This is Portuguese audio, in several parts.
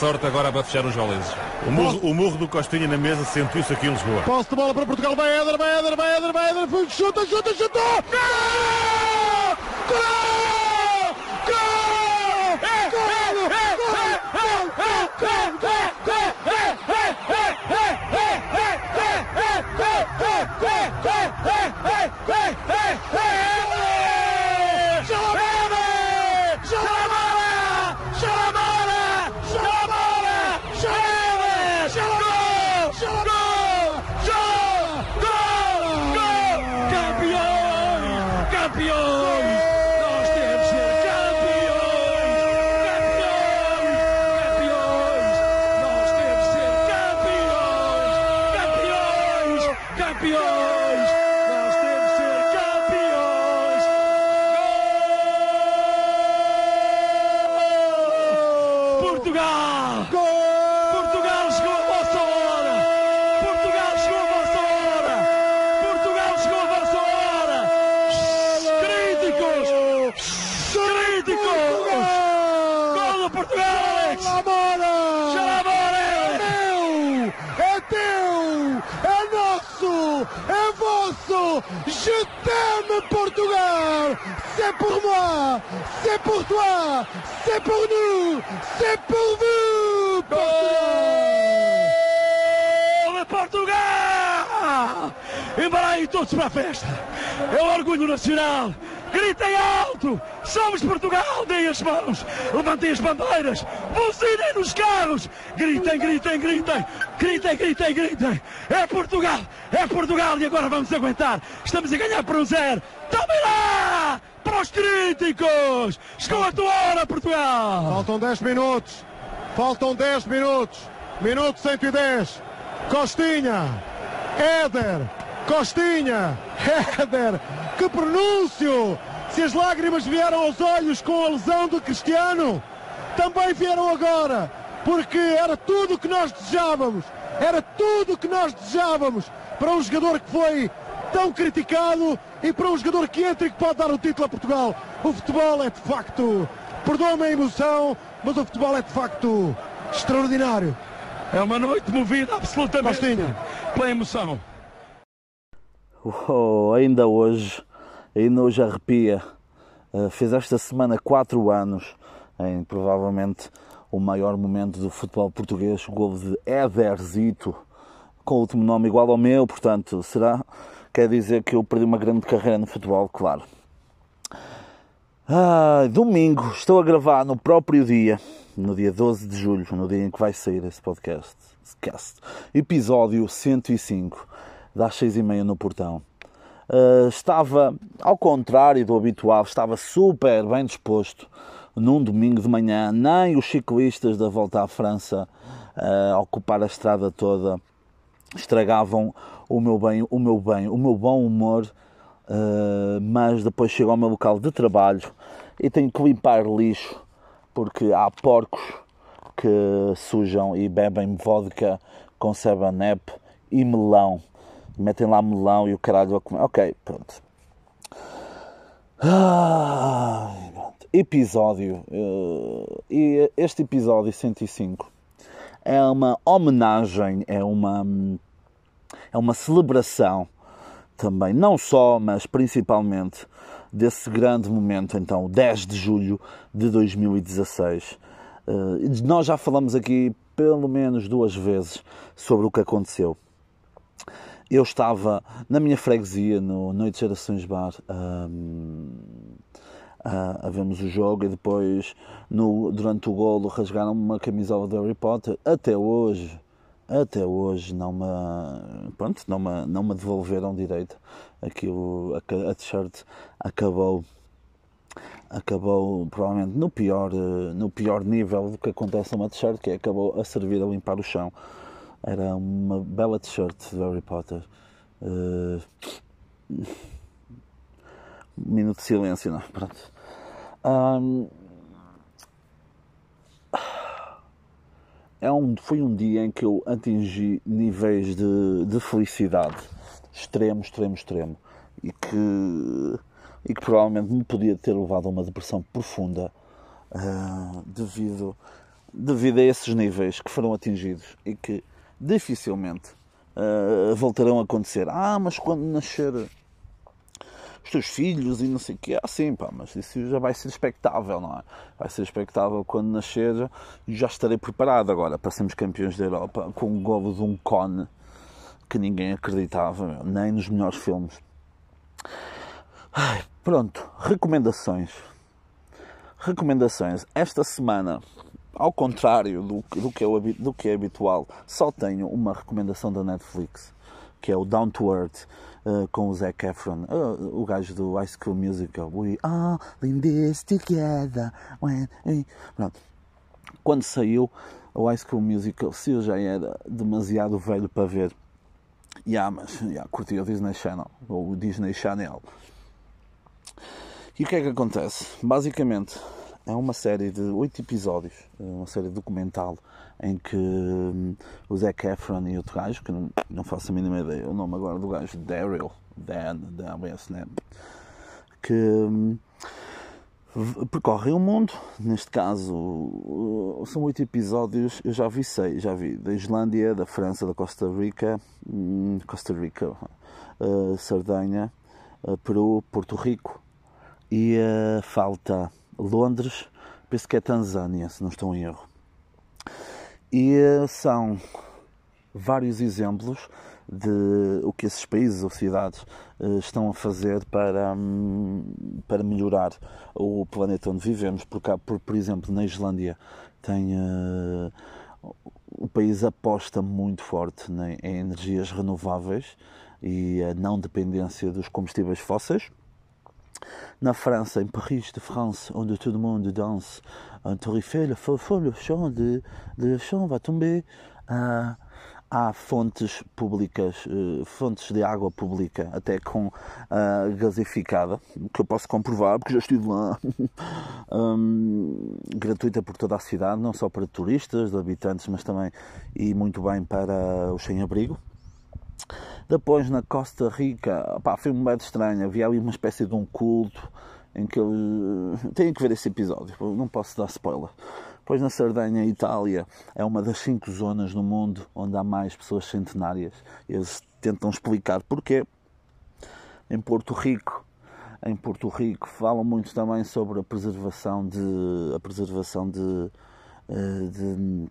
sorte agora para fechar os valeses. O murro, o murro do Costinha na mesa sentiu-se aqui em Lisboa. Posse de bola para Portugal, vai Éder, vai Éder, vai Éder, vai Éder, chuta, chuta, chuta! Gol! Gol! Gol! Gol! Gol! Gol! Gol! campeões! Somos Portugal! Deem as mãos! Levantem as bandeiras! Buzinem nos carros! Gritem, gritem, gritem! Gritem, gritem, gritem! É Portugal! É Portugal! E agora vamos aguentar! Estamos a ganhar por um zero! Tomem lá! Para os críticos! Chegou a tua hora, Portugal! Faltam 10 minutos. Faltam 10 minutos. Minuto 110. Costinha. Éder. Costinha. Éder. Que pronúncio! Se as lágrimas vieram aos olhos com a lesão do Cristiano, também vieram agora. Porque era tudo o que nós desejávamos. Era tudo o que nós desejávamos para um jogador que foi tão criticado e para um jogador que entra e que pode dar o título a Portugal. O futebol é de facto, perdoa-me a emoção, mas o futebol é de facto extraordinário. É uma noite movida absolutamente Costinha. pela emoção. Oh, ainda hoje, ainda hoje arrepia. Uh, fez esta semana 4 anos, em provavelmente o maior momento do futebol português, o gol de Ederzito, com o último nome igual ao meu, portanto, será? Quer dizer que eu perdi uma grande carreira no futebol, claro. Ah, domingo, estou a gravar no próprio dia, no dia 12 de julho, no dia em que vai sair esse podcast, cast, episódio 105, das 6 e meia no portão. Uh, estava, ao contrário do habitual, estava super bem disposto num domingo de manhã, nem os ciclistas da volta à França uh, a ocupar a estrada toda estragavam o meu bem, o meu bem, o meu bom humor, uh, mas depois chego ao meu local de trabalho e tenho que limpar lixo porque há porcos que sujam e bebem vodka com 7-up e melão. Metem lá melão e o caralho a comer. Ok, pronto. Pronto. Episódio. uh, e este episódio 105 é uma homenagem, é uma, é uma celebração também, não só, mas principalmente desse grande momento, então, 10 de julho de 2016. Uh, nós já falamos aqui pelo menos duas vezes sobre o que aconteceu. Eu estava na minha freguesia, no Noite Gerações Bar, um, a, a vermos o jogo e depois, no, durante o golo, rasgaram uma camisola do Harry Potter. Até hoje, até hoje, não me, pronto, não me, não me devolveram direito. Aquilo, a, a t-shirt acabou acabou provavelmente no pior, no pior nível do que acontece numa t-shirt, que é, acabou a servir a limpar o chão. Era uma bela t-shirt de Harry Potter. Uh, minuto de silêncio, não? Pronto. Um, é um, foi um dia em que eu atingi níveis de, de felicidade extremo, extremo, extremo. E que, e que provavelmente me podia ter levado a uma depressão profunda uh, devido devido a esses níveis que foram atingidos e que dificilmente uh, voltarão a acontecer. Ah, mas quando nascer os teus filhos e não sei o que, ah, sim, pá, mas isso já vai ser expectável, não é? Vai ser expectável quando nascer e já estarei preparado agora para sermos campeões da Europa com o golo de um cone que ninguém acreditava, nem nos melhores filmes. Ai, pronto, recomendações. Recomendações. Esta semana, ao contrário do, do, que, é, do que é habitual, só tenho uma recomendação da Netflix, que é o Down to Earth, uh, com o Zac Efron, uh, o gajo do High School Musical. We all in this together. When we... Pronto. Quando saiu o High School Musical, se eu já era demasiado velho para ver, yeah, mas yeah, curti o Disney Channel, ou o Disney Channel. E o que é que acontece? Basicamente, é uma série de oito episódios, é uma série documental em que hum, o Zac Efron e outro gajo, que não, não faço a mínima ideia, o nome agora do gajo, Daryl, Dan, da ABS, né? que hum, percorrem o mundo. Neste caso, são oito episódios. Eu já vi seis, já vi da Islândia, da França, da Costa Rica, hum, Costa Rica, uh, Sardenha, uh, Peru, Porto Rico e uh, falta Londres, penso que é Tanzânia, se não estou em erro. E eh, são vários exemplos de o que esses países ou cidades eh, estão a fazer para, hum, para melhorar o planeta onde vivemos. Por, cá, por, por exemplo, na Islândia tem uh, o país aposta muito forte em energias renováveis e a não dependência dos combustíveis fósseis. Na França, em Paris de France, onde todo mundo dança un Tour Eiffel, foi, foi, le chão de, de chão vai tomber. Há fontes públicas, uh, fontes de água pública, até com uh, gasificada, que eu posso comprovar, porque já estive lá, um, gratuita por toda a cidade, não só para turistas, habitantes, mas também e muito bem para os sem-abrigo. Depois na Costa Rica, pá, foi um bocado estranho, havia ali uma espécie de um culto em que eles têm que ver esse episódio, não posso dar spoiler. Pois na Sardenha, Itália, é uma das cinco zonas no mundo onde há mais pessoas centenárias. Eles tentam explicar porquê. Em Porto Rico, em Porto Rico falam muito também sobre a preservação de a preservação de, eh, de,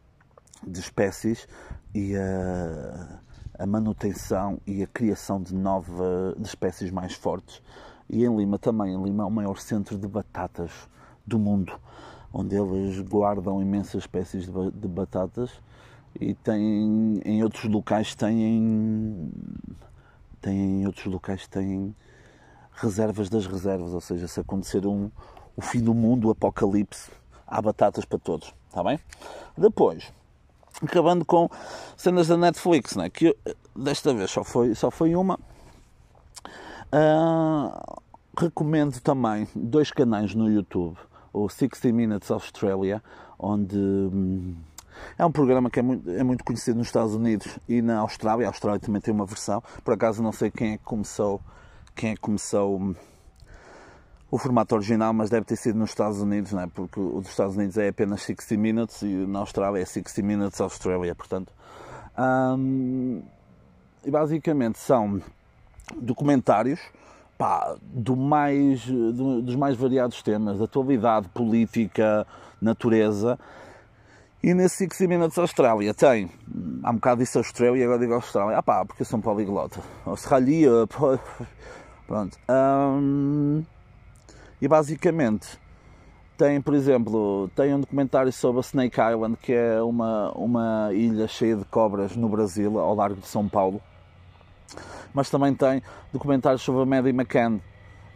de espécies e a, a manutenção e a criação de novas espécies mais fortes e em Lima também. Em Lima é o maior centro de batatas do mundo, onde eles guardam imensas espécies de, de batatas e tem em outros locais têm tem em outros locais têm reservas das reservas, ou seja, se acontecer um o fim do mundo, o apocalipse, há batatas para todos, está bem? Depois, acabando com cenas da Netflix, né? que desta vez só foi, só foi uma, Uh, recomendo também dois canais no YouTube, o 60 Minutes Australia, onde hum, é um programa que é muito, é muito conhecido nos Estados Unidos e na Austrália. A Austrália também tem uma versão. Por acaso não sei quem é que começou, quem é que começou hum, o formato original, mas deve ter sido nos Estados Unidos, não é? porque o dos Estados Unidos é apenas 60 Minutes e na Austrália é 60 Minutes Australia, portanto. E basicamente são documentários pá, do mais, do, dos mais variados temas, da atualidade, política, natureza. E nesse 60 Minutes Austrália tem, há um bocado disse Austrália e agora digo Austrália, ah pá, porque eu sou um poliglota. Austrália, pronto. E basicamente tem, por exemplo, tem um documentário sobre a Snake Island, que é uma, uma ilha cheia de cobras no Brasil, ao largo de São Paulo mas também tem documentários sobre a Maddie McCann.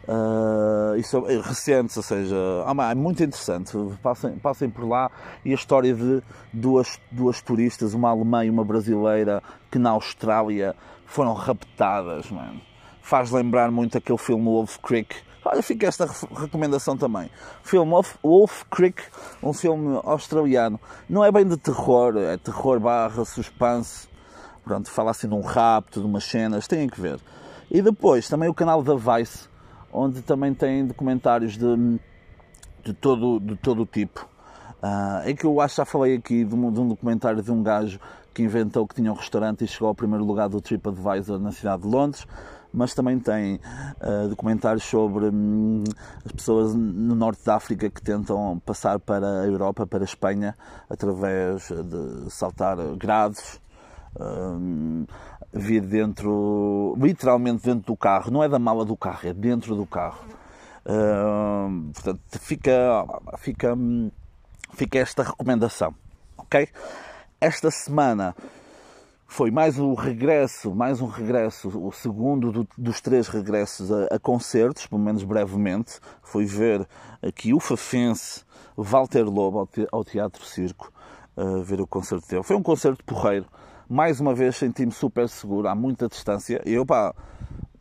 Uh, e sobre, recentes, ou seja, ah, é muito interessante. Passem, passem por lá e a história de duas, duas turistas, uma alemã e uma brasileira, que na Austrália foram raptadas, mano. Faz lembrar muito aquele filme Wolf Creek. Olha, fica esta recomendação também. Filme Wolf, Wolf Creek, um filme australiano. Não é bem de terror, é terror barra suspense Pronto, fala assim de um rapto, de umas cenas, têm que ver. E depois também o canal da Vice, onde também tem documentários de, de, todo, de todo tipo. Uh, é que eu acho que já falei aqui de um, de um, documentário de um gajo que inventou que tinha um restaurante e chegou ao primeiro lugar do TripAdvisor na cidade de Londres, mas também tem uh, documentários sobre hum, as pessoas no norte da África que tentam passar para a Europa, para a Espanha, através de saltar grades, hum, vir dentro, literalmente dentro do carro, não é da mala do carro, é dentro do carro. Uh, portanto, fica, fica, fica esta recomendação, ok? Esta semana foi mais um regresso, mais um regresso, o segundo do, dos três regressos a, a, concertos, pelo menos brevemente. Fui ver aqui o Fafense, Walter Lobo ao, te, ao Teatro Circo, ver o concerto dele. Foi um concerto porreiro. Mais uma vez senti-me super seguro, há muita distância. E eu, pá,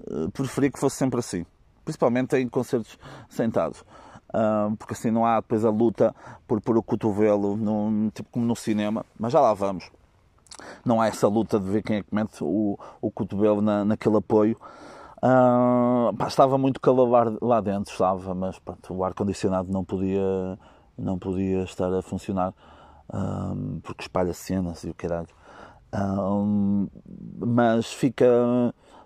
uh, preferi que fosse sempre assim principalmente em concertos sentados. Porque assim não há depois a luta por pôr o cotovelo, no, tipo como no cinema, mas já lá vamos. Não há essa luta de ver quem é que mete o, o cotovelo na, naquele apoio. Uh, pá, estava muito calor lá, dentro, estava, mas pronto, o ar-condicionado não podia, não podia estar a funcionar porque espalha cenas e o caralho. Uh, mas fica,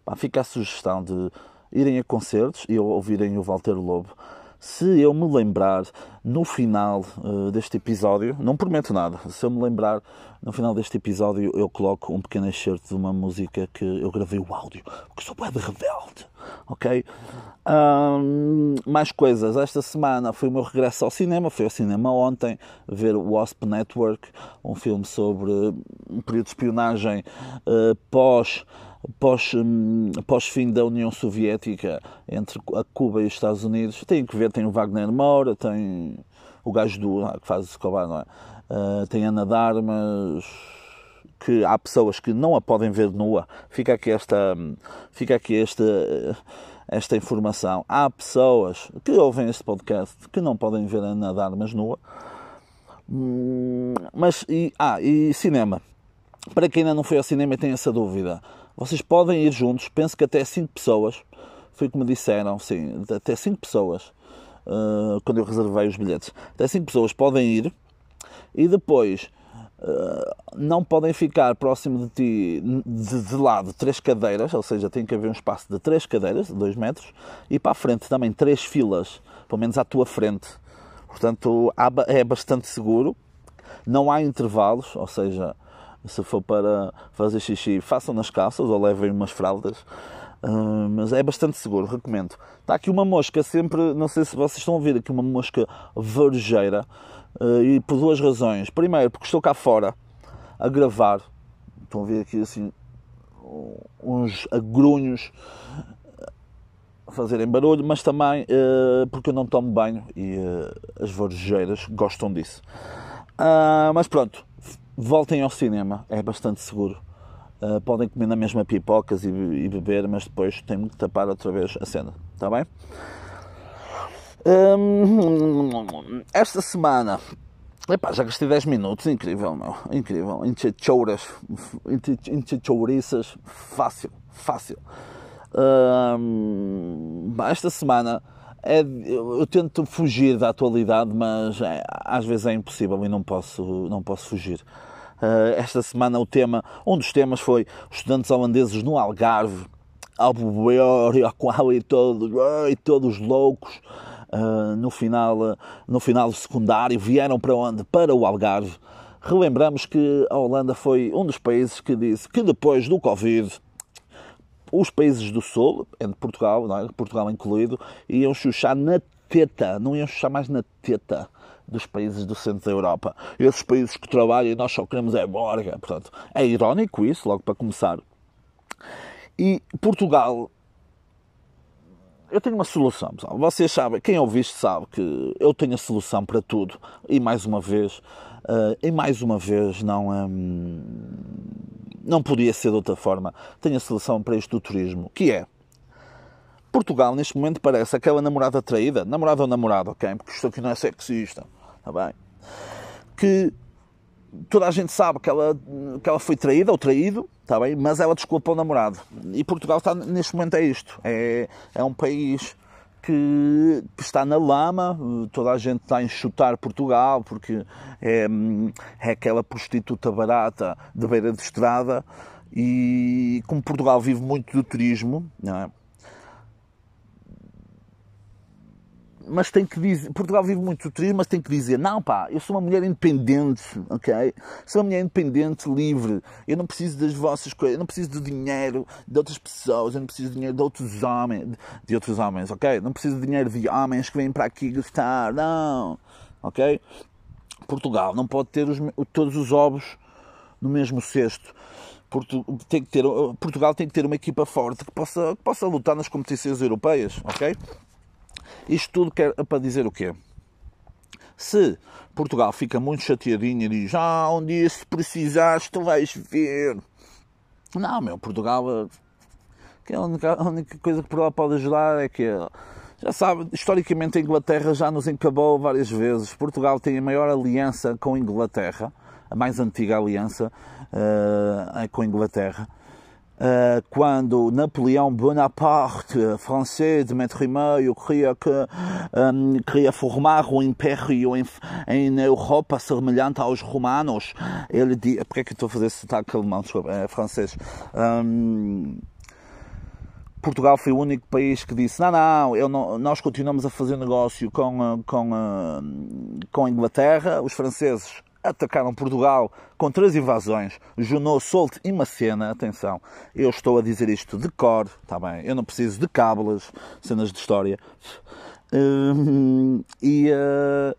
pá, fica a sugestão de irem a concertos e ouvirem o Walter Lobo. Se eu me lembrar no final uh, deste episódio, não prometo nada, se eu me lembrar no final deste episódio, eu coloco um pequeno excerto de uma música que eu gravei o áudio, porque sou bem de rebelde, ok? Um, mais coisas. Esta semana foi o meu regresso ao cinema, fui ao cinema ontem ver o Wasp Network, um filme sobre um período de espionagem uh, pós pós, hum, pós fim da União Soviética entre a Cuba e os Estados Unidos. Tem que ver, tem o Wagner Moura, tem o gajo do, ah, que faz Escobar, não é? Uh, tem Ana Darmas, que há pessoas que não a podem ver nua. Fica aqui esta, hum, fica aqui esta, esta informação. Há pessoas que ouvem este podcast que não podem ver Ana Darmas nua. Hum, mas, e, ah, e cinema. Para quem ainda não foi ao cinema e tem essa dúvida, vocês podem ir juntos, penso que até 5 pessoas, foi como disseram, sim, até 5 pessoas, uh, quando eu reservei os bilhetes, até 5 pessoas podem ir e depois uh, não podem ficar próximo de ti de, de lado três cadeiras, ou seja, tem que haver um espaço de três cadeiras, de 2 metros, e para a frente também três filas, pelo menos à tua frente. Portanto, é bastante seguro, não há intervalos, ou seja, se for para fazer xixi, façam nas calças ou levem umas fraldas. Uh, mas é bastante seguro, recomendo. Está aqui uma mosca, sempre, não sei se vocês estão a ver aqui uma mosca varejeira, uh, e por duas razões. Primeiro, porque estou cá fora a gravar, estão a ver aqui assim uns agrunhos a fazerem barulho, mas também uh, porque eu não tomo banho e as varejeiras gostam disso. mas pronto, voltem ao cinema, é bastante seguro. Uh, podem comer na mesma pipocas e, e, beber, mas depois têm que tapar outra vez a cena, está bem? Um, esta semana, epá, já gastei 10 minutos, incrível, meu, incrível. Enchechouras, enchechouriças, fácil, fácil. Um, esta semana é, eu, eu, tento fugir da atualidade, mas é, às vezes é impossível e não posso, não posso fugir. Uh, esta semana o tema, um dos temas foi estudantes holandeses no Algarve, ao beber, a qual e todos, e todos loucos. Uh, no final no final do secundário vieram para onde? Para o Algarve. Relembramos que a Holanda foi um dos países que disse que depois do Covid os países do Sul, entre Portugal, é? Portugal incluído, iam chuchar na teta, não iam chuchar mais na teta dos países do centro da Europa. Esses países que trabalham e nós só queremos é borga. Portanto, é irónico isso, logo para começar. E Portugal, eu tenho uma solução, pessoal. Vocês sabem, quem ouviste sabe que eu tenho a solução para tudo. E mais uma vez, uh, e mais uma vez, não. Um, não podia ser de outra forma. Tenho a solução para isto do turismo, que é Portugal, neste momento, parece aquela namorada traída, namorada ou namorado, ok? Porque isto aqui não é sexista, está bem? Que toda a gente sabe que ela, que ela foi traída ou traído, está bem? Mas ela desculpa o namorado. E Portugal está, neste momento, é isto. É, é um país que, está na lama, toda a gente está a enxutar Portugal, porque é, é aquela prostituta barata de beira de estrada, e como Portugal vive muito do turismo, não é? Mas tem que dizer, Portugal vive muito turismo, mas tem que dizer, não pá, eu sou uma mulher independente, ok? Sou uma mulher independente, livre, eu não preciso das vossas coisas, eu não preciso do dinheiro de outras pessoas, eu não preciso do dinheiro de outros homens, de outros homens, ok? Não preciso do dinheiro de homens que vêm para aqui gastar, não, ok? Portugal não pode ter os, todos os ovos no mesmo cesto. Tem que ter, Portugal tem que ter uma equipa forte que possa, que possa lutar nas competições europeias, ok? Isto tudo quer, é para dizer o quê? Se Portugal fica muito chateadinho e diz, ah, um dia se precisares tu vais ver. Não, meu, Portugal, que a, única, a única coisa que Portugal pode ajudar é que, já sabe, historicamente a Inglaterra já nos encabou várias vezes. Portugal tem a maior aliança com a Inglaterra, a mais antiga aliança uh, com a Inglaterra. Uh, quando Napoleão Bonaparte, francês de metro e meio, queria, que, um, queria formar um império em, em Europa semelhante aos romanos, ele disse, porque é que eu estou a fazer esse sotaque alemão, desculpa, é francês, um, Portugal foi o único país que disse: não, não, não, nós continuamos a fazer negócio com, com, com a Inglaterra, os franceses atacaram Portugal com três invasões, Junot, Solte e Macena. Atenção, eu estou a dizer isto de cor, está bem? Eu não preciso de cábulas, cenas de história. Hum, e uh,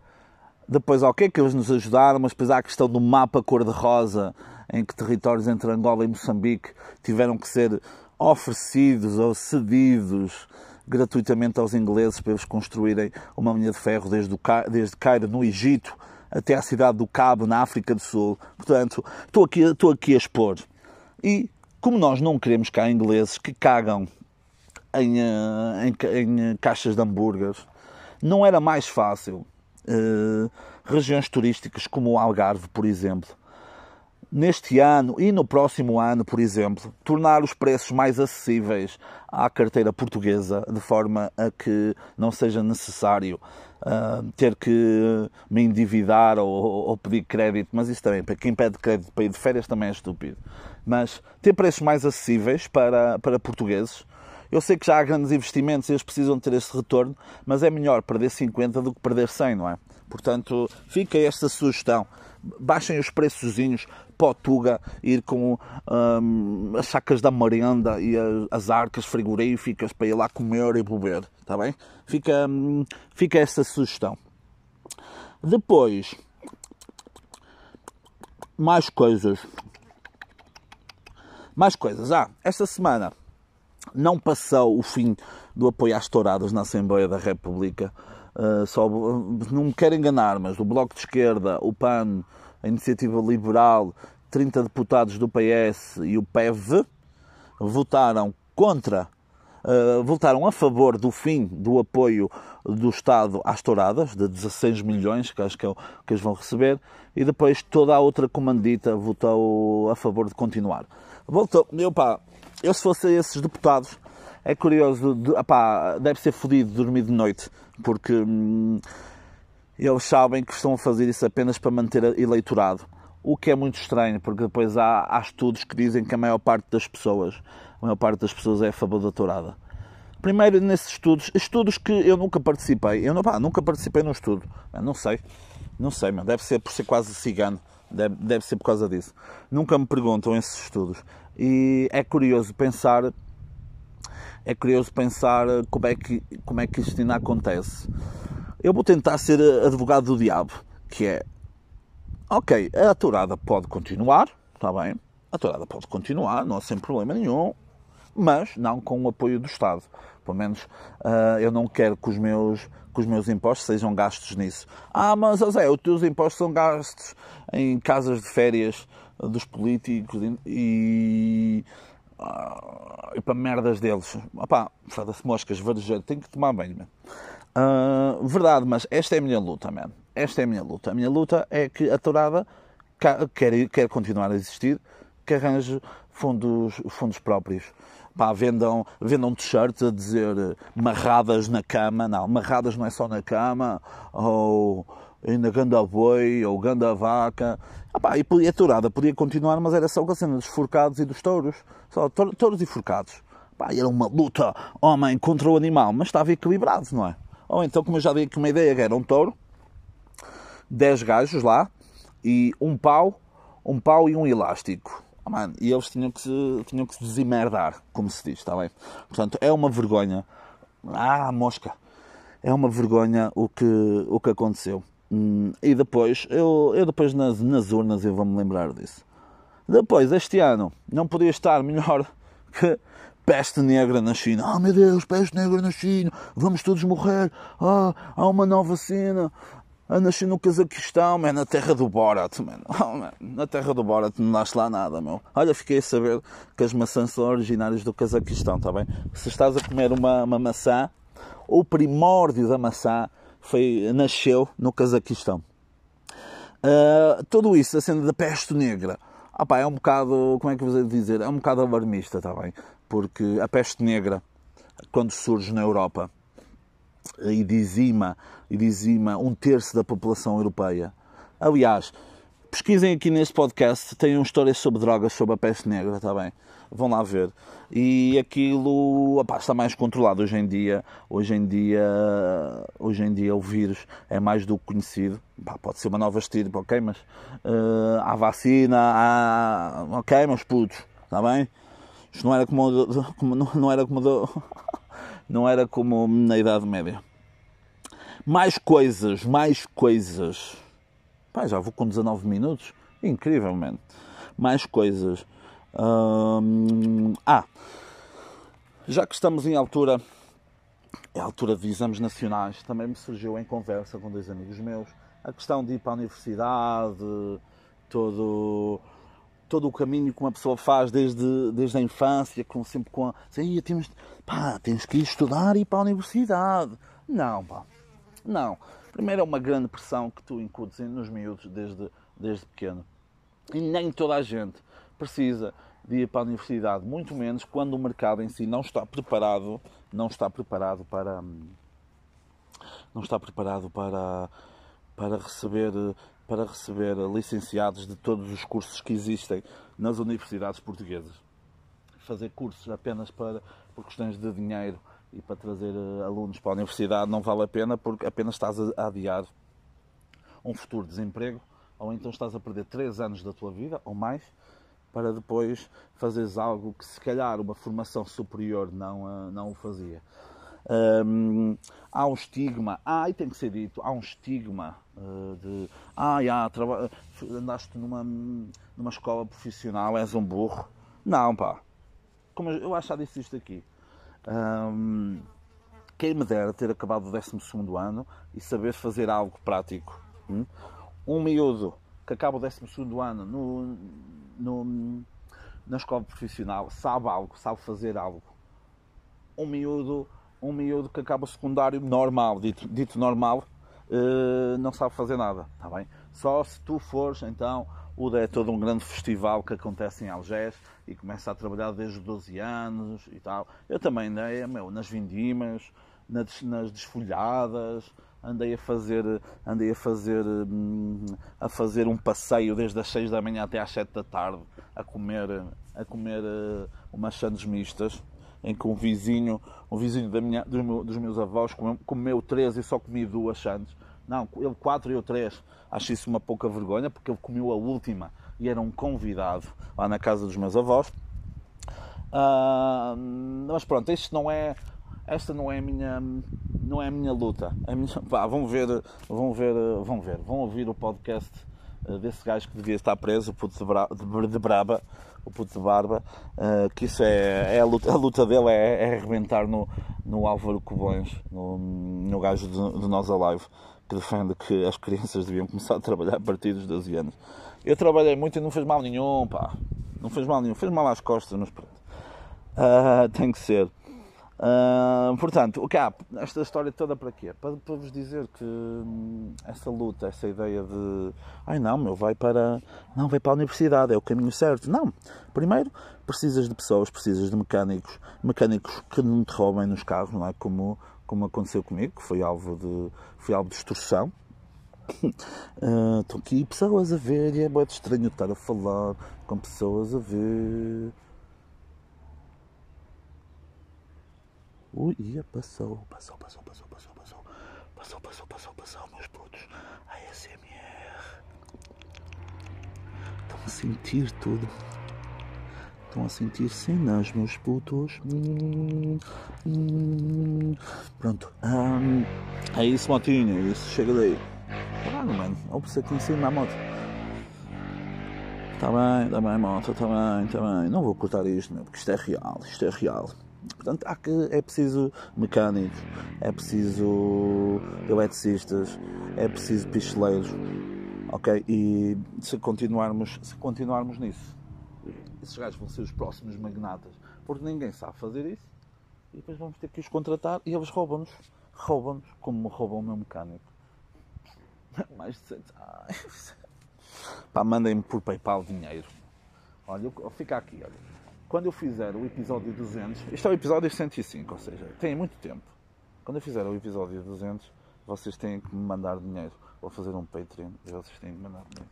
depois, ok, que eles nos ajudaram, mas depois há a questão do mapa cor-de-rosa, em que territórios entre Angola e Moçambique tiveram que ser oferecidos ou cedidos gratuitamente aos ingleses para eles construírem uma linha de ferro desde, desde Cairo, no Egito, até à cidade do Cabo, na África do Sul. Portanto, estou aqui, estou aqui a expor. E como nós não queremos cá ingleses que cagam em, eh, em, em caixas de hambúrgueres, não era mais fácil uh, regiões turísticas como o Algarve, por exemplo, neste ano e no próximo ano, por exemplo, tornar os preços mais acessíveis à carteira portuguesa, de forma a que não seja necessário uh, ter que me endividar ou, ou, pedir crédito, mas isso também, para quem pede crédito para ir de férias também é estúpido. Mas ter preços mais acessíveis para, para portugueses, eu sei que já há grandes investimentos e eles precisam ter esse retorno, mas é melhor perder 50 do que perder 100, não é? Portanto, fica esta sugestão. Baixem os preçozinhos para Tuga, ir com hum, as sacas da merenda e as arcas frigoríficas para ir lá comer e beber, está bem? Fica, hum, fica essa sugestão. Depois, mais coisas. Mais coisas. Ah, esta semana não passou o fim do apoio às touradas na Assembleia da República. Uh, só, não me quero enganar, mas o Bloco de Esquerda, o PAN, a Iniciativa Liberal, 30 deputados do PS e o PEV votaram contra, uh, votaram a favor do fim do apoio do Estado às touradas, de 16 milhões, que acho que é o que eles vão receber, e depois toda a outra comandita votou a favor de continuar. Voltou, eu pá, eu se fosse esses deputados, é curioso, de, opá, deve ser fodido dormir de noite, porque hum, eles sabem que estão a fazer isso apenas para manter eleitorado. O que é muito estranho, porque depois há, há estudos que dizem que a maior parte das pessoas, a maior parte das pessoas é a favor da tourada. Primeiro, nesses estudos, estudos que eu nunca participei, eu não, pá, nunca participei num estudo, não sei, não sei, meu, deve ser por ser quase cigano, deve, deve ser por causa disso. Nunca me perguntam esses estudos. E é curioso pensar é curioso pensar como é que, como é que isto ainda acontece. Eu vou tentar ser advogado do diabo, que é, ok, a tourada pode continuar, está bem, a tourada pode continuar, não há sem problema nenhum, mas não com o apoio do Estado. Pelo menos uh, eu não quero que os, meus, que os meus impostos sejam gastos nisso. Ah, mas José, os teus impostos são gastos em casas de férias dos políticos e, e para merdas deles. Opá, foda-se moscas, varejeiro, tenho que tomar banho, Uh, verdade, mas esta é a minha luta, man. Esta é a minha luta. A minha luta é que a tourada quer, quer continuar a existir, que arranje fundos, fundos próprios. Pá, vendam, vendam t-shirts a dizer marradas na cama. Não, marradas não é só na cama, ou ainda ganda boi, ou ganda vaca. Ah, e a tourada podia continuar, mas era só com a cena dos forcados e dos touros. Só touros e forcados. Era uma luta homem contra o animal, mas estava equilibrado, não é? Ou então, como eu já dei aqui uma ideia, era um touro, 10 gajos lá, e um pau, um pau e um elástico. Oh, man, e eles tinham que, se, tinham que se desimerdar, como se diz, está bem? Portanto, é uma vergonha. Ah, mosca! É uma vergonha o que, o que aconteceu. Hum, e depois, eu, eu depois nas, nas urnas eu vou-me lembrar disso. Depois, este ano, não podia estar melhor que peste negra na China. Oh meu Deus, peste negra na China, vamos todos morrer. Ah, há uma nova cena. Ah, nasci no Cazaquistão, man, na terra do Borat, man. Oh, man. Na terra do Borat não nasce lá nada, meu. Olha, fiquei a saber que as maçãs são originárias do Cazaquistão, está bem? Se estás a comer uma, uma maçã, o primórdio da maçã foi, nasceu no Cazaquistão. Uh, tudo isso, a cena da peste negra, ah, é um bocado, como é que eu vou dizer, é um bocado alarmista, está bem? Porque a peste negra, quando surge na Europa, e dizima, e dizima um terço da população europeia. Aliás, pesquisem aqui neste podcast, tem uma história sobre drogas, sobre a peste negra, está bem? Vão lá ver. E aquilo opá, está mais controlado hoje em dia. Hoje em dia, hoje em dia o vírus é mais do que conhecido. pode ser uma nova estirpe, ok, mas uh, há vacina, há. Ok, meus putos, está bem? Isto não era como, como não era como não era como na Idade Média. Mais coisas, mais coisas. Pá, já vou com 19 minutos. Incrivelmente. Mais coisas. Hum, ah, já que estamos em altura, é altura de exames nacionais, também me surgiu em conversa com dois amigos meus a questão de ir para a universidade, todo todo o caminho que uma pessoa faz desde, desde a infância, com, sempre com a. Assim, temos, pá, tens que ir estudar e ir para a universidade. Não, pá, não. Primeiro é uma grande pressão que tu incutes nos miúdos desde, desde pequeno. E nem toda a gente precisa de ir para a universidade, muito menos quando o mercado em si não está preparado, não está preparado para não está preparado para para receber para receber licenciados de todos os cursos que existem nas universidades portuguesas. Fazer cursos apenas para, por questões de dinheiro e para trazer eh, alunos para a universidade não vale a pena porque apenas estás a adiar um futuro desemprego ou então estás a perder 3 anos da tua vida ou mais para depois fazeres algo que se calhar uma formação superior não, eh, não o fazia. Um, há um estigma, ah, e tem que ser dito, há um estigma uh, de ah, já, andaste numa, numa escola profissional, és um burro. Não, pá. Como eu, acho já disse isto aqui. Um, quem me dera ter acabado o 12 ano e saber fazer algo prático. Hum? Um miúdo que acaba o 12 ano no, no, na escola profissional sabe algo, sabe fazer algo. Um miúdo um miúdo que acaba o secundário normal, dito, dito normal, uh, não sabe fazer nada, está bem? Só se tu fores, então, o é todo um grande festival que acontece em Algés e começa a trabalhar desde os 12 anos e tal. Eu também andei, meu, nas vindimas, nas, nas desfolhadas, andei a fazer, andei a fazer, hum, a fazer um passeio desde as 6 da manhã até às 7 da tarde, a comer, a comer uh, umas sandes mistas em que um vizinho, um vizinho da minha, dos, meus, dos meus avós comeu, comeu três e só comi duas sandes. Não, ele quatro e eu três. Acho isso uma pouca vergonha, porque ele comeu a última e era um convidado lá na casa dos meus avós. Uh, mas pronto, isto não é, esta não é a minha, não é a minha luta. A minha, pá, vão ver, vão ver, vão ver, vão ouvir o podcast eh, desse gajo que devia estar preso, o puto de, bra, de, braba, o puto de barba, uh, que isso é, é a, luta, a, luta, dele é, é arrebentar no, no Álvaro Cobões, no, no gajo de, de Nós Alive, que defende que as crianças deviam começar a trabalhar a partir dos 12 anos. Eu trabalhei muito e não fez mal nenhum, pá. Não fez mal nenhum. Fez mal às costas, mas pronto. Uh, tem que ser. Uh, portanto, o cap, esta história toda para quê? Para, para vos dizer que hum, essa luta, essa ideia de ai não, meu, vai para não vai para a universidade, é o caminho certo. Não. Primeiro, precisas de pessoas, precisas de mecânicos, mecânicos que não te roubem nos carros, não é? Como, como aconteceu comigo, que foi alvo de, foi alvo de extorsão. Uh, estão aqui pessoas a ver e é muito estranho estar a falar com pessoas a ver. Ui, ia, passou, passou, passou, passou, passou, passou, passou, passou, passou, passou, meus putos. ASMR. Estão a sentir tudo. Estão a sentir cenas, meus putos. Pronto. É isso, motinho. É isso. Chega daí. Caralho, mano. Olha você aqui em cima da moto. Tá bem, tá bem, moto. Tá bem, tá bem. Não vou cortar isto, meu, porque isto é real. Isto é real. Portanto, há que, é preciso mecânicos, é preciso eletricistas, é preciso picheleiros, ok? E se continuarmos, se continuarmos nisso, esses gajos vão ser os próximos magnatas, porque ninguém sabe fazer isso, e depois vamos ter que os contratar e eles roubam-nos, roubam-nos, como roubam o meu mecânico. Mais de 100. Ai. Pá, mandem-me por PayPal dinheiro. Olha, fica aqui, olha quando eu fizer o episódio 200, isto é o episódio 105, ou seja, tem muito tempo. Quando eu fizer o episódio 200, vocês têm que me mandar dinheiro. Vou fazer um Patreon e vocês têm que me mandar dinheiro.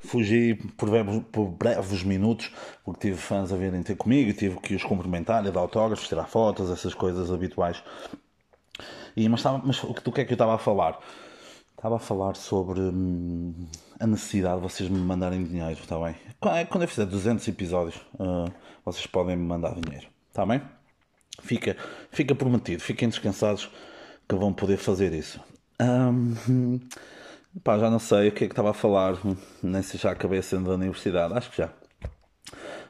Fugi por breves, por breves, minutos, porque tive fãs a virem ter comigo, tive que os cumprimentar, dar autógrafos, tirar fotos, essas coisas habituais. E, mas, mas do que é que eu estava a falar? Estava a falar sobre hum, a necessidade de vocês me mandarem dinheiro, está bem? É, quando eu fizer 200 episódios, uh, vocês podem me mandar dinheiro, está bem? Fica, fica prometido, fiquem descansados que vão poder fazer isso. Um, pá, já não sei o que é que estava a falar, nem se já acabei sendo da universidade, acho que já.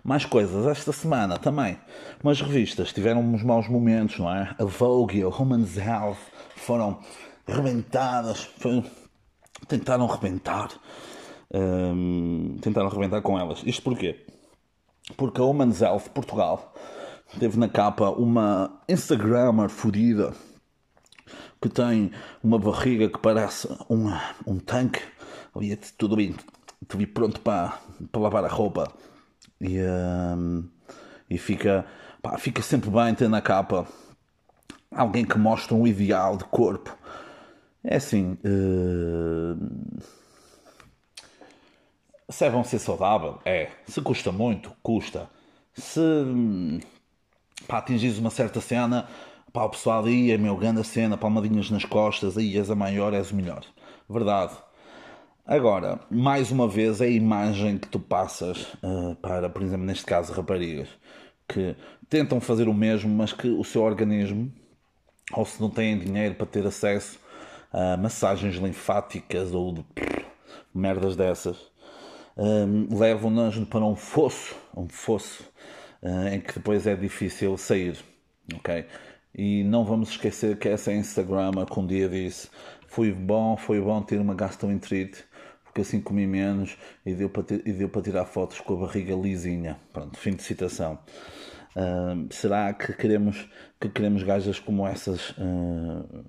Mais coisas, esta semana também. Umas revistas tiveram uns maus momentos, não é? A Vogue a Woman's Health foram rebentadas, foi, tentaram rebentar, um, tentaram rebentar com elas. Isto porquê? Porque a Women's Health Portugal teve na capa uma Instagrammer fodida que tem uma barriga que parece um, um tanque, ali tudo bem, tudo pronto para, para lavar a roupa e, um, e fica, pá, fica sempre bem ter na capa alguém que mostra um ideal de corpo é assim. Uh... Se é bom ser saudável, é. Se custa muito, custa. Se para atingires uma certa cena, pá, o pessoal aí é meu grande cena, palmadinhas nas costas, aí és a maior, és o melhor. Verdade. Agora, mais uma vez, é a imagem que tu passas uh, para, por exemplo, neste caso, raparigas que tentam fazer o mesmo, mas que o seu organismo, ou se não têm dinheiro para ter acesso uh, massagens linfáticas ou de, merdas dessas, um, levam-nas para um fosso, um fosso uh, em que depois é difícil sair, ok? E não vamos esquecer que essa Instagram que um dia disse foi bom, foi bom ter uma gastroenterite porque assim comi menos e deu para, ter, e deu para tirar fotos com a barriga lisinha. Pronto, fim de citação. Uh, será que queremos que queremos gajas como essas uh,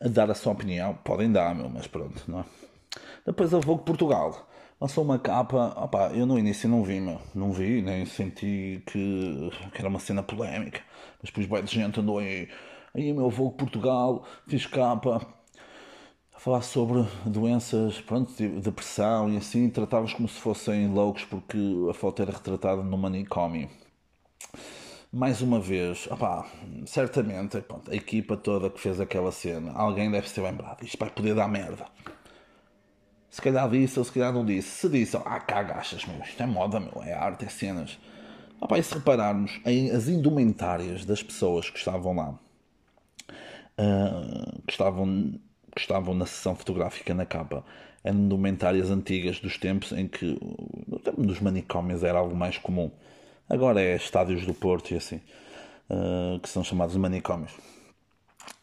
a dar a sua opinião. Podem dar, meu, mas pronto, não é? Depois a Vogue Portugal lançou uma capa. Opa, eu no início não vi, meu, não vi, nem senti que, que era uma cena polémica. Mas depois bem de gente andou aí. Aí, meu, Vogue Portugal, fiz capa a falar sobre doenças, pronto, depressão e assim, tratávamos como se fossem loucos porque a foto era retratada no manicômio mais uma vez, certamente pronto, a equipa toda que fez aquela cena, alguém deve ser lembrado. Isto vai poder dar merda. Se calhar disse ou se calhar não disse. Se disse, ah, cagachas, meu, isto é moda, meu, é arte, é cenas. Opá, e se repararmos em as indumentárias das pessoas que estavam lá, uh, que, estavam, que estavam na sessão fotográfica na capa, eram indumentárias antigas dos tempos em que no tempo dos manicômios era algo mais comum. Agora é estádios do Porto e assim, uh, que são chamados manicômios.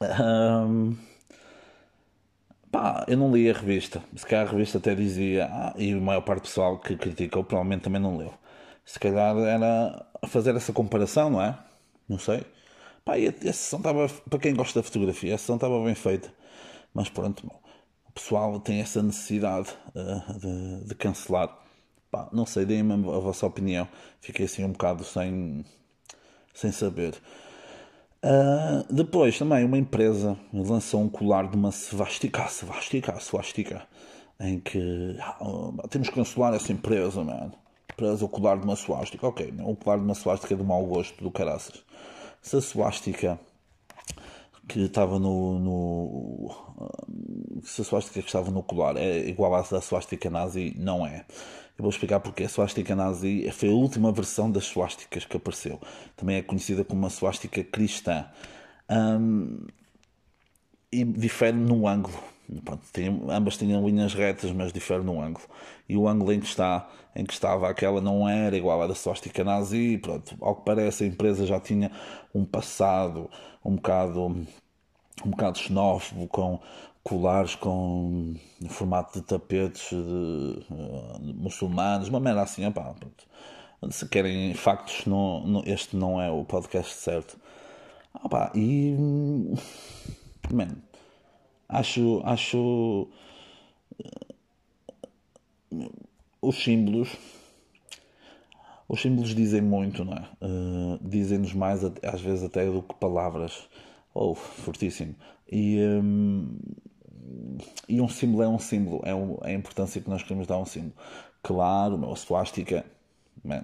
Um, Pá, eu não li a revista. Se calhar a revista até dizia, ah, e a maior parte do pessoal que criticou provavelmente também não leu. Se calhar era fazer essa comparação, não é? Não sei. Pá, e a, a sessão estava, para quem gosta da fotografia, a sessão estava bem feita. Mas pronto, o pessoal tem essa necessidade uh, de, de, cancelar. Pá, não sei, deem-me a vossa opinião. Fiquei assim um bocado sem, sem saber. Uh, depois também uma empresa lançou um colar de uma svastika, svastika, svastika, em que ah, temos que cancelar essa empresa, mano. Empresa, o colar de uma svastika. Ok, o colar de uma svastika é de mau gosto do caraças. Se a svastika que estava no, no se a swastika que estava no colar é igual à da swastika nazi, não é. Eu vou explicar porque a swastika nazi foi a última versão das swasticas que apareceu. Também é conhecida como uma swastika cristã. Um, e difere no ângulo. Pronto, tem, ambas tinham linhas retas, mas difere no ângulo. E o ângulo em que, está, em que estava aquela não era igual à da swastika nazi. Pronto, ao que parece, a empresa já tinha um passado um bocado um bocado xenófobo, com colares com formato de tapetes de, uh, muçulmanos, uma merda assim, opá, se querem factos, não, não, este não é o podcast certo. Opá, e man, acho, acho uh, os símbolos os símbolos dizem muito, não é? Uh, Dizem-nos mais, às vezes, até do que palavras. Oh, fortíssimo. E, um, e um símbolo é um símbolo, é, é, a importância que nós queremos dar a um símbolo. Claro, a suástica, man,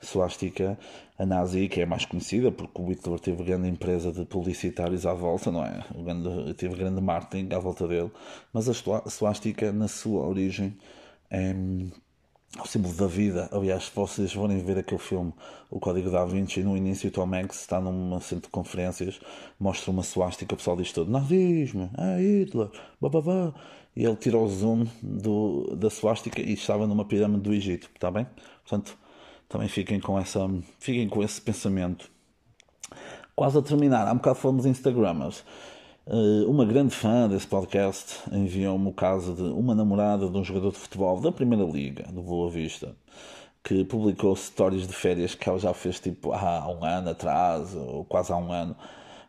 suástica, a nazi, que é mais conhecida, porque o Hitler teve grande empresa de publicitários à volta, não é? O grande, teve grande marketing à volta dele, mas a suástica, na sua origem, é o símbolo da vida. Aliás, se vocês forem ver aquele filme, O Código da Vinci, no início o Tom Hanks está num centro de conferências, mostra uma suástica, o pessoal diz todo, nazismo, é Hitler, bababá. E ele tira o zoom do, da suástica e estava numa pirâmide do Egito, está bem? Portanto, também fiquem com, essa, fiquem com esse pensamento. Quase a terminar, há um bocado em Instagramers. Eh, uma grande fã desse podcast enviou-me o caso de uma namorada de um jogador de futebol da Primeira Liga, do Boa Vista, que publicou histórias de férias que ela já fez tipo há um ano atrás, ou quase há um ano,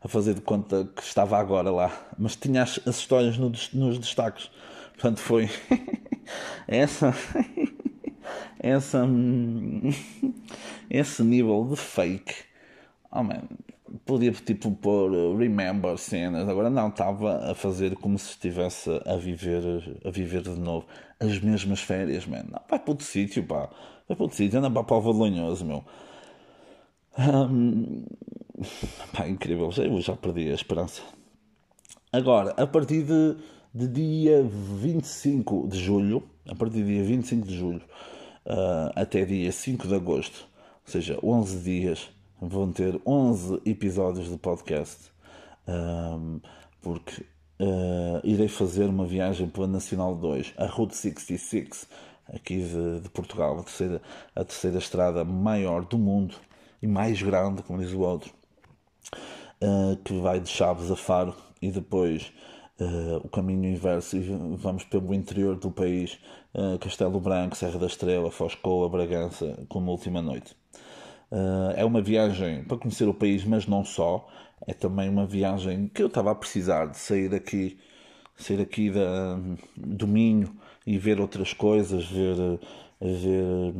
a fazer de conta que estava agora lá, mas tinha as, as histórias no, nos destaques. Portanto, foi essa. essa. esse nível de fake. Oh man, podia tipo pôr uh, remember cenas, agora não, estava a fazer como se estivesse a viver, a viver de novo as mesmas férias, man. Não, vai para outro sítio, pá, vai para outro sítio, anda para o Valonhoso, meu. Um, pá, incrível, já, eu já perdi a esperança. Agora, a partir de, de dia 25 de julho, a partir de dia 25 de julho uh, até dia 5 de agosto, ou seja, 11 dias vão ter 11 episódios de podcast, um, porque uh, irei fazer uma viagem pela Nacional 2, a Route 66, aqui de, de, Portugal, a terceira, a terceira estrada maior do mundo e mais grande, como diz o outro, uh, que vai de Chaves a Faro e depois uh, o caminho inverso e vamos pelo interior do país, Castelo Branco, Serra da Estrela, Foscoa, Bragança, como última noite. Uh, é uma viagem para conhecer o país, mas não só. É também uma viagem que eu estava a precisar de sair daqui, sair aqui da, do Minho e ver outras coisas, ver, ver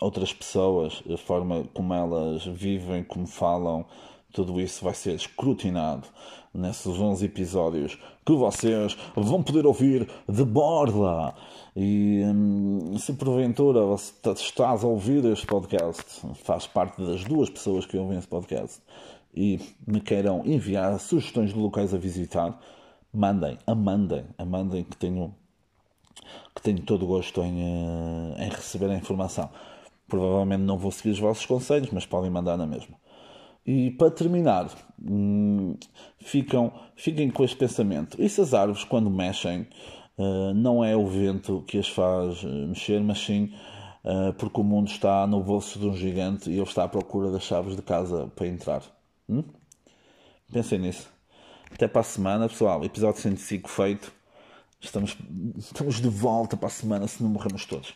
outras pessoas, a forma como elas vivem, como falam. Tudo isso vai ser escrutinado nesses 11 episódios que vocês vão poder ouvir de borla. E hum, se porventura estás a ouvir este podcast, faz parte das duas pessoas que ouvem este podcast e me queiram enviar sugestões de locais a visitar, mandem, a mandem, a mandem que tenho, que tenho todo o gosto em, eh, em receber a informação. Provavelmente não vou seguir os vossos conselhos, mas podem mandar na mesma. E para terminar, hum, ficam, fiquem com este pensamento. E se as árvores, quando mexem, uh, não é o vento que as faz eh, mexer, mas sim uh, porque o mundo está no bolso de um gigante e ele está à procura das chaves de casa para entrar? Hum? Pensem nisso. Até para a semana, pessoal. Episódio 105 feito. Estamos, estamos de volta para a semana se não morremos todos.